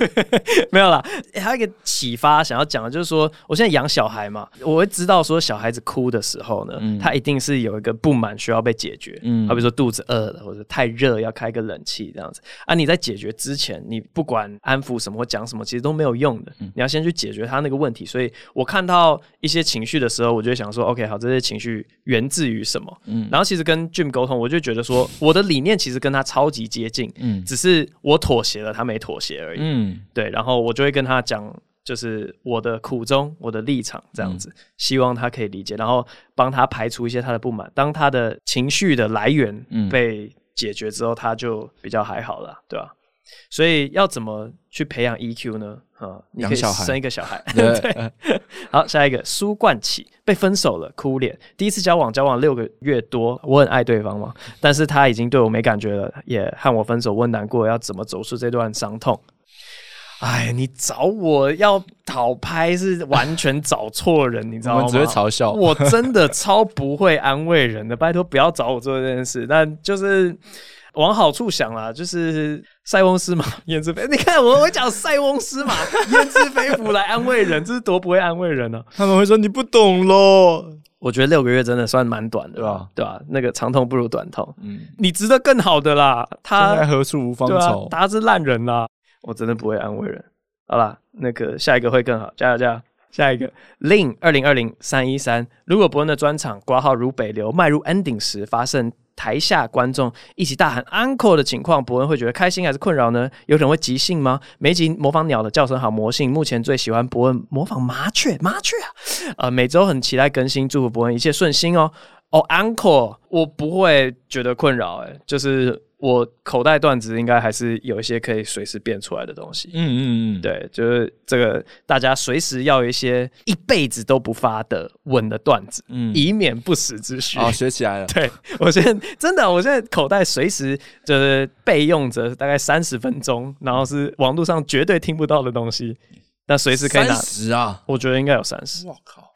没有啦。还有一个启发，想要讲的就是说，我现在养小孩嘛，我会知道说小孩子哭的时候呢，嗯、他一定是有一个不满需要被解决。嗯，好比说肚子饿了，或者太热要开个冷气这样子。啊，你在解决之前，你不管安抚什么或讲什么，其实都没有用的。你要先去解决他那个问题。所以我看到一些情绪的时候，我就会想说，OK，好，这些情绪源自于什么？嗯，然后其实跟 Jim 沟通，我就觉得说，我的理念其实跟他超级接近，嗯，只是我妥协了，他没妥协而已，嗯，对，然后我就会跟他讲，就是我的苦衷，我的立场这样子，嗯，希望他可以理解，然后帮他排除一些他的不满。当他的情绪的来源被解决之后，他就比较还好了，对吧？所以要怎么去培养 EQ 呢？啊，你可以生一个小孩。对，好，下一个苏冠启被分手了，哭脸。第一次交往，交往六个月多，我很爱对方嘛，但是他已经对我没感觉了，也和我分手，我很难过，要怎么走出这段伤痛？哎，你找我要讨拍是完全找错人，你知道吗？我只会嘲笑，我真的超不会安慰人的，拜托不要找我做这件事。但就是。往好处想啦，就是塞翁失马焉知非。你看我，我讲塞翁失马焉知非福来安慰人，这是多不会安慰人呢、啊？他们会说你不懂咯。我觉得六个月真的算蛮短的，对吧、啊？对吧、啊？那个长痛不如短痛。嗯，你值得更好的啦。他在何处无芳草？他是烂人啦。我真的不会安慰人。好啦，那个下一个会更好，加油加油！下一个 Lin 二零二零三一三，如果伯恩的专场挂号如北流迈入 ending 时发生。台下观众一起大喊 “uncle” 的情况，伯恩会觉得开心还是困扰呢？有可能会即兴吗？每集模仿鸟的叫声好魔性，目前最喜欢伯恩模仿麻雀，麻雀啊！呃，每周很期待更新，祝福伯恩一切顺心哦。哦，uncle，我不会觉得困扰，哎，就是。我口袋段子应该还是有一些可以随时变出来的东西。嗯嗯嗯，对，就是这个，大家随时要有一些一辈子都不发的稳的段子，嗯，以免不时之需。哦，学起来了。对，我现在真的，我现在口袋随时就是备用着大概三十分钟，然后是网络上绝对听不到的东西，那随时可以拿。三十啊？我觉得应该有三十。我靠！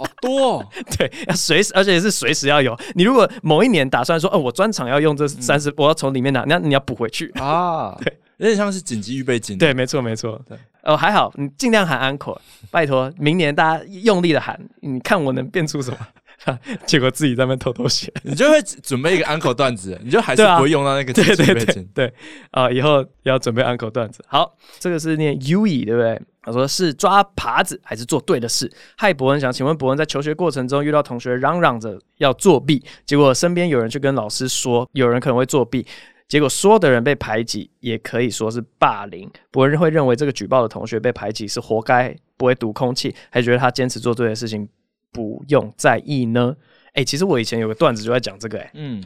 好多，哦，对，要随时，而且是随时要有。你如果某一年打算说，哦，我专场要用这三十，嗯，我要从里面拿，那你要补回去啊。对，有点像是紧急预备金。对，没错，没错。对，哦，还好，你尽量喊 uncle，拜托，明年大家用力的喊，你看我能变出什么？结果自己在那边偷偷写，你就会准备一个 uncle 段子，你就还是不会用到那个紧急预备金。对啊，以后要准备 uncle 段子。好，这个是念 Uee，对不对？他说是抓耙子还是做对的事？嗨，伯恩想请问伯恩，在求学过程中遇到同学嚷嚷着要作弊，结果身边有人去跟老师说有人可能会作弊，结果说的人被排挤，也可以说是霸凌。伯恩会认为这个举报的同学被排挤是活该，不会读空气，还觉得他坚持做对的事情不用在意呢？哎、欸，其实我以前有个段子就在讲这个、欸，哎，嗯，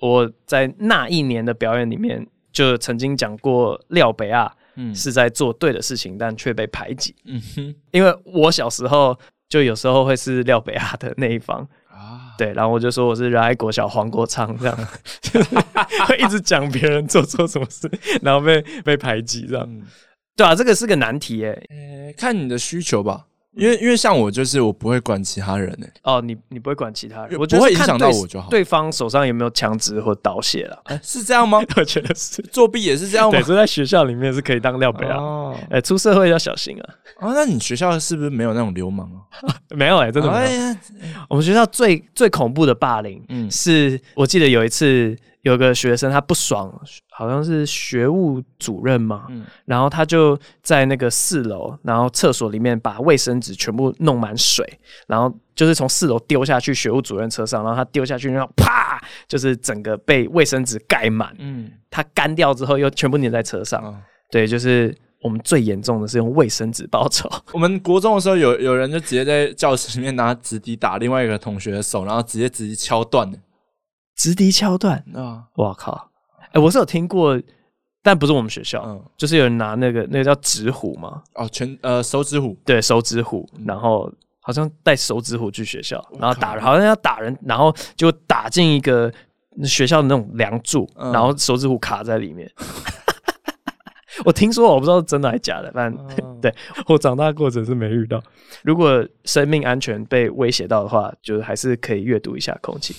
我在那一年的表演里面就曾经讲过廖北亚。嗯，是在做对的事情，但却被排挤。嗯哼，因为我小时候就有时候会是廖北亚的那一方啊，对，然后我就说我是热爱国小黄国昌这样，就 是会一直讲别人做错什么事，然后被被排挤这样。嗯、对啊，这个是个难题诶、欸，看你的需求吧。因为因为像我就是我不会管其他人呢、欸。哦，你你不会管其他人，我不会影响到我就好。对方手上有没有枪支或刀械了？哎、欸，是这样吗？我觉得是。作弊也是这样吗？对，所以在学校里面是可以当廖北啊。哦。哎、欸，出社会要小心啊。哦，那你学校是不是没有那种流氓啊？没有哎、欸，真的没有。我们学校最最恐怖的霸凌，嗯，是我记得有一次。有个学生他不爽，好像是学务主任嘛，嗯、然后他就在那个四楼，然后厕所里面把卫生纸全部弄满水，然后就是从四楼丢下去学务主任车上，然后他丢下去，然后啪，就是整个被卫生纸盖满，嗯，他干掉之后又全部粘在车上，嗯、对，就是我们最严重的是用卫生纸报仇。我们国中的时候有有人就直接在教室里面拿纸笛打另外一个同学的手，然后直接直接敲断的。直笛敲断啊！我靠！哎、欸，我是有听过，但不是我们学校，嗯，就是有人拿那个那个叫纸虎嘛，哦，全呃手指虎，对，手指虎，然后好像带手指虎去学校，然后打人，好像要打人，然后就打进一个学校的那种梁柱，嗯、然后手指虎卡在里面。我听说，我不知道是真的还是假的，反正、嗯、对我长大过程是没遇到。如果生命安全被威胁到的话，就是还是可以阅读一下空气。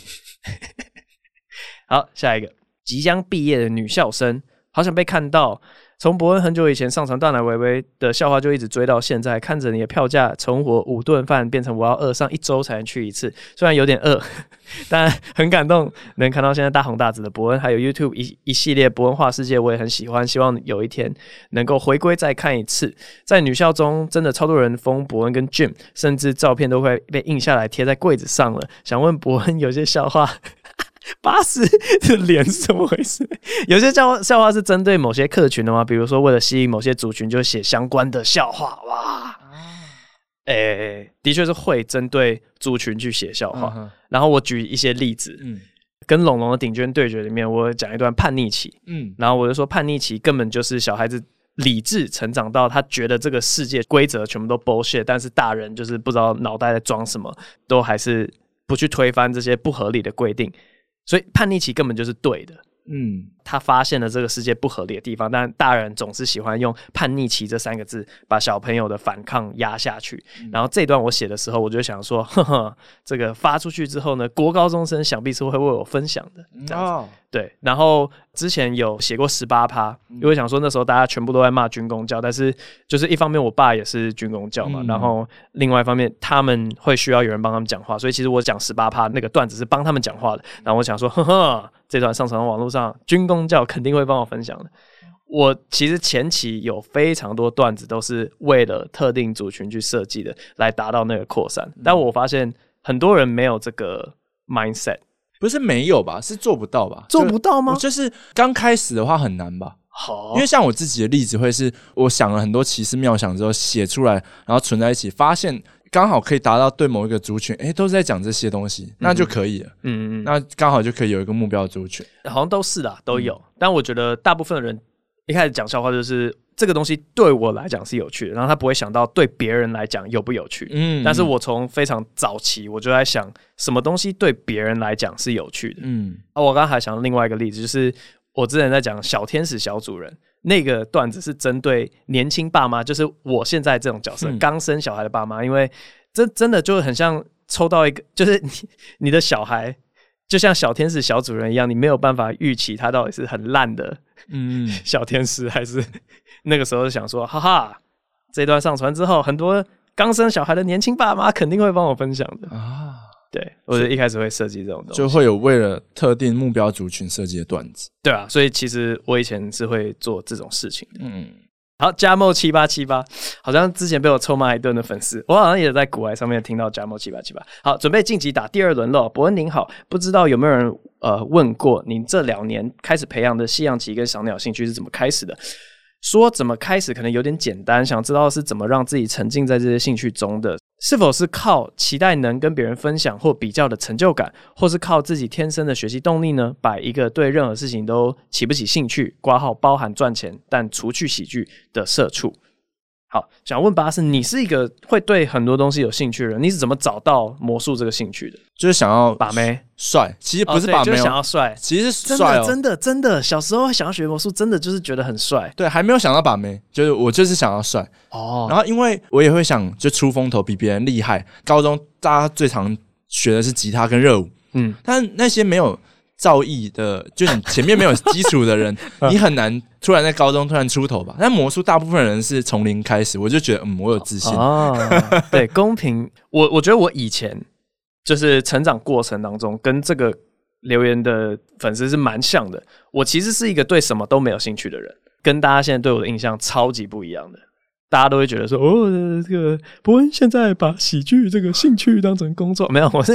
好，下一个即将毕业的女校生，好想被看到。从伯恩很久以前上传断奶微微的笑话，就一直追到现在。看着你的票价从我五顿饭变成我要饿上一周才能去一次，虽然有点饿，但很感动。能看到现在大红大紫的伯恩，还有 YouTube 一一系列伯恩画世界，我也很喜欢。希望有一天能够回归再看一次。在女校中，真的超多人封伯恩跟 Jim，甚至照片都会被印下来贴在柜子上了。想问伯恩，有些笑话。八十的脸是怎么回事？有些笑话笑话是针对某些客群的吗？比如说为了吸引某些族群，就写相关的笑话。哇，哎、欸，的确是会针对族群去写笑话。嗯、然后我举一些例子，嗯，跟龙龙的顶尖对决里面，我讲一段叛逆期，嗯，然后我就说叛逆期根本就是小孩子理智成长到他觉得这个世界规则全部都 bullshit，但是大人就是不知道脑袋在装什么，都还是不去推翻这些不合理的规定。所以叛逆期根本就是对的，嗯，他发现了这个世界不合理的地方，但大人总是喜欢用叛逆期这三个字把小朋友的反抗压下去。嗯、然后这段我写的时候，我就想说，呵呵，这个发出去之后呢，国高中生想必是会为我分享的。哦对，然后之前有写过十八趴，因为想说那时候大家全部都在骂军公教，但是就是一方面我爸也是军公教嘛，嗯、然后另外一方面他们会需要有人帮他们讲话，所以其实我讲十八趴那个段子是帮他们讲话的。然后我想说，呵呵，这段上传到网络上，军公教肯定会帮我分享的。我其实前期有非常多段子都是为了特定族群去设计的，来达到那个扩散。但我发现很多人没有这个 mindset。不是没有吧？是做不到吧？做不到吗？就，就是刚开始的话很难吧？好，因为像我自己的例子会是，我想了很多奇思妙想之后写出来，然后存在一起，发现刚好可以达到对某一个族群，诶，都是在讲这些东西，那就可以了。嗯嗯，那刚好就可以有一个目标族群，好像都是啦，都有。嗯、但我觉得大部分的人一开始讲笑话就是这个东西对我来讲是有趣的，然后他不会想到对别人来讲有不有趣。嗯，但是我从非常早期我就在想，什么东西对别人来讲是有趣的。嗯，啊，我刚刚还想到另外一个例子就是。我之前在讲小天使小主人那个段子，是针对年轻爸妈，就是我现在这种角色，刚生小孩的爸妈，因为这真的就很像抽到一个，就是你 你的小孩就像小天使小主人一样，你没有办法预期他到底是很烂的嗯 小天使，还是那个时候想说，哈哈，这段上传之后，很多刚生小孩的年轻爸妈肯定会帮我分享的啊。对，我觉得一开始会设计这种东西，就会有为了特定目标族群设计的段子。对啊，所以其实我以前是会做这种事情的。嗯，好，加茂七八七八，好像之前被我臭骂一顿的粉丝，我好像也在国外上面听到加茂七八七八。好，准备晋级打第二轮喽。伯恩您好，不知道有没有人呃问过您这两年开始培养的西洋棋跟小鸟兴趣是怎么开始的？说怎么开始可能有点简单，想知道是怎么让自己沉浸在这些兴趣中的。是否是靠期待能跟别人分享或比较的成就感，或是靠自己天生的学习动力呢？把一个对任何事情都起不起兴趣，挂号包含赚钱，但除去喜剧的社畜。好，想问巴斯，你是一个会对很多东西有兴趣的人，你是怎么找到魔术这个兴趣的？就是想要把妹帅，其实不是把妹，就是想要帅，其实是帅哦，真的真的，小时候想要学魔术，真的就是觉得很帅。对，还没有想到把妹，就是我就是想要帅哦。然后因为我也会想就出风头，比别人厉害。高中大家最常学的是吉他跟热舞，嗯，但那些没有。造诣的，就你前面没有基础的人，你很难突然在高中突然出头吧？但魔术大部分人是从零开始，我就觉得嗯，我有自信。哦，对，公平。我我觉得我以前就是成长过程当中，跟这个留言的粉丝是蛮像的。我其实是一个对什么都没有兴趣的人，跟大家现在对我的印象超级不一样的。大家都会觉得说，哦，这个伯恩现在把喜剧这个兴趣当成工作，没有，我是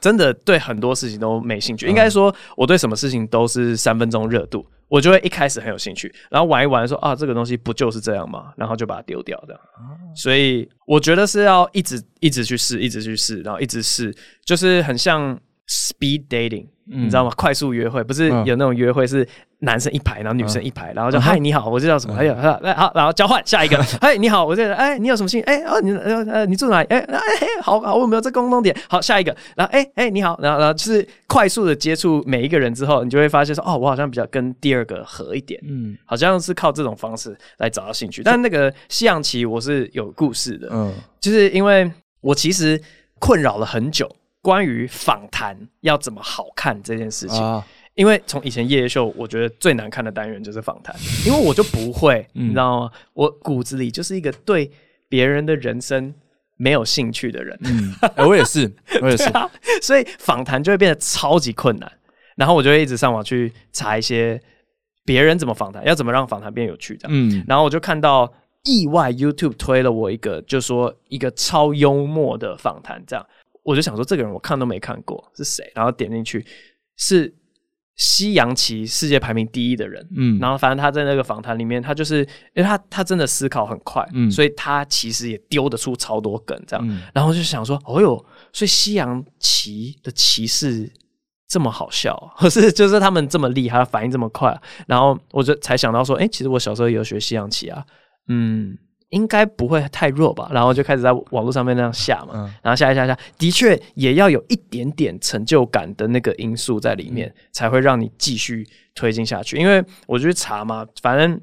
真的对很多事情都没兴趣。应该说，我对什么事情都是三分钟热度，我就会一开始很有兴趣，然后玩一玩说啊，这个东西不就是这样吗？然后就把它丢掉的。所以我觉得是要一直一直去试，一直去试，然后一直试，就是很像 speed dating。你知道吗？快速约会不是有那种约会是男生一排，然后女生一排，然后就嗨你好，我就叫什么？哎呀，来好，然后交换下一个。嗨你好，我这哎你有什么兴趣？哎哦你呃呃你住哪里？哎哎好好，我有没有这共同点？好下一个，然后哎哎你好，然后然后就是快速的接触每一个人之后，你就会发现说哦，我好像比较跟第二个合一点，嗯，好像是靠这种方式来找到兴趣。但那个西洋棋我是有故事的，嗯，就是因为我其实困扰了很久。关于访谈要怎么好看这件事情，啊、因为从以前夜夜秀，我觉得最难看的单元就是访谈，因为我就不会，嗯、你知道吗？我骨子里就是一个对别人的人生没有兴趣的人。嗯，欸、我也是，我也是，啊、所以访谈就会变得超级困难。然后我就会一直上网去查一些别人怎么访谈，要怎么让访谈变有趣这样。嗯，然后我就看到意外 YouTube 推了我一个，就说一个超幽默的访谈这样。我就想说，这个人我看都没看过是谁，然后点进去是西洋棋世界排名第一的人，嗯，然后反正他在那个访谈里面，他就是因为他他真的思考很快，嗯，所以他其实也丢得出超多梗这样，嗯、然后就想说，哦哟，所以西洋棋的棋士这么好笑，或 是就是他们这么厉害，反应这么快，然后我就才想到说，哎，其实我小时候也有学西洋棋啊，嗯。应该不会太弱吧，然后就开始在网络上面那样下嘛，嗯、然后下一下下，的确也要有一点点成就感的那个因素在里面，嗯、才会让你继续推进下去。因为我就去查嘛，反正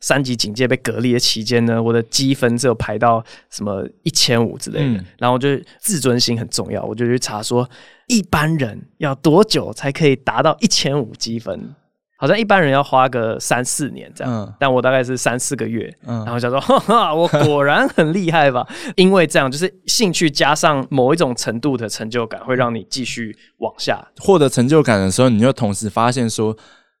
三级警戒被隔离的期间呢，我的积分只有排到什么一千五之类的，嗯、然后我就自尊心很重要，我就去查说一般人要多久才可以达到一千五积分。好像一般人要花个三四年这样，嗯、但我大概是三四个月，嗯、然后想说，哈哈，我果然很厉害吧？因为这样，就是兴趣加上某一种程度的成就感，会让你继续往下获得成就感的时候，你又同时发现说，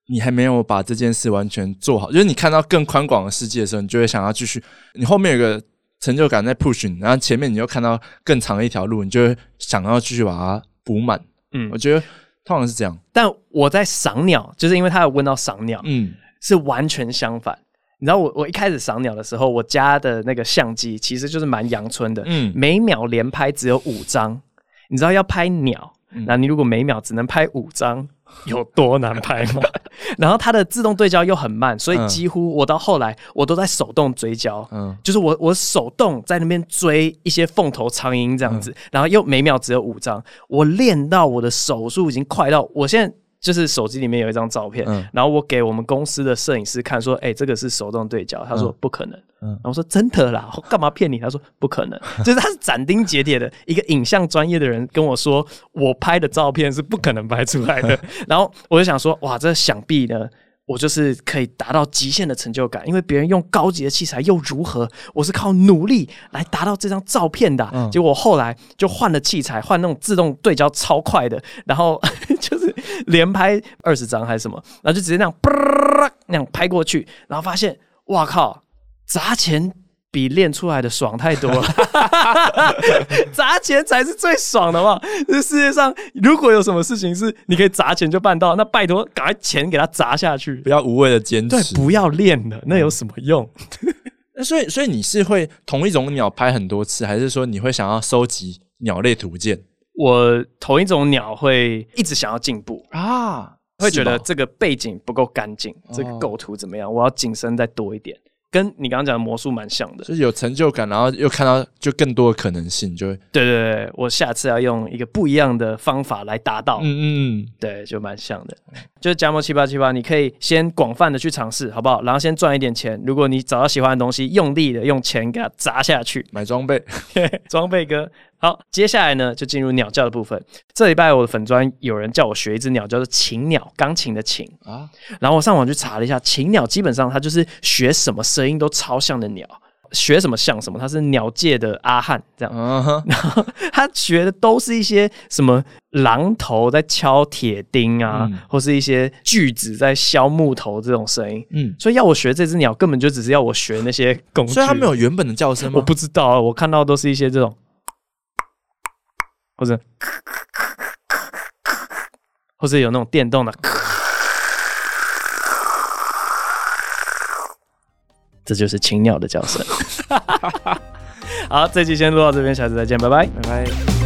你还没有把这件事完全做好，就是你看到更宽广的世界的时候，你就会想要继续。你后面有个成就感在 push，你然后前面你又看到更长的一条路，你就会想要继续把它补满。嗯，我觉得。通常是这样。但我在赏鸟，就是因为他有问到赏鸟，嗯，是完全相反。你知道我我一开始赏鸟的时候，我家的那个相机其实就是蛮阳春的，嗯，每秒连拍只有五张。你知道要拍鸟，那你如果每秒只能拍五张，有多难拍吗？然后它的自动对焦又很慢，所以几乎我到后来我都在手动追焦，嗯，就是我我手动在那边追一些凤头苍蝇这样子，然后又每秒只有五张，我练到我的手速已经快到我现在。就是手机里面有一张照片，嗯、然后我给我们公司的摄影师看，说：“哎、欸，这个是手动对焦。”他说：“不可能。嗯”然后我说：“真的啦，我 干嘛骗你？”他说：“不可能。”就是他是斩钉截铁的一个影像专业的人跟我说，我拍的照片是不可能拍出来的。然后我就想说：“哇，这想必呢。”我就是可以达到极限的成就感，因为别人用高级的器材又如何？我是靠努力来达到这张照片的、啊。嗯、结果后来就换了器材，换那种自动对焦超快的，然后就是连拍二十张还是什么，然后就直接那样啪那样拍过去，然后发现哇靠，砸钱。比练出来的爽太多了，砸钱才是最爽的嘛！这世界上如果有什么事情是你可以砸钱就办到，那拜托赶快钱给他砸下去，不要无谓的坚持，对，不要练了，那有什么用？那所以，所以你是会同一种鸟拍很多次，还是说你会想要收集鸟类图鉴？我同一种鸟会一直想要进步啊，会觉得这个背景不够干净，吗这个构图怎么样？我要景深再多一点。跟你刚刚讲的魔术蛮像的，就是有成就感，然后又看到就更多的可能性，就会对对对，我下次要用一个不一样的方法来达到，嗯嗯，对，就蛮像的，就是加盟七八七八，你可以先广泛的去尝试，好不好？然后先赚一点钱，如果你找到喜欢的东西，用力的用钱给它砸下去，买装备，装备哥。好，接下来呢，就进入鸟叫的部分。这礼拜我的粉砖有人叫我学一只鸟，叫做琴鸟，钢琴的琴啊。然后我上网去查了一下，琴鸟基本上它就是学什么声音都超像的鸟，学什么像什么，它是鸟界的阿汉这样。Uh huh. 然后他学的都是一些什么榔头在敲铁钉啊，嗯、或是一些锯子在削木头这种声音。嗯，所以要我学这只鸟，根本就只是要我学那些工具。所以它没有原本的叫声吗？我不知道啊，我看到都是一些这种。或者，或者有那种电动的，这就是青鸟的叫声。好，这期先录到这边，下次再见，拜拜，拜拜。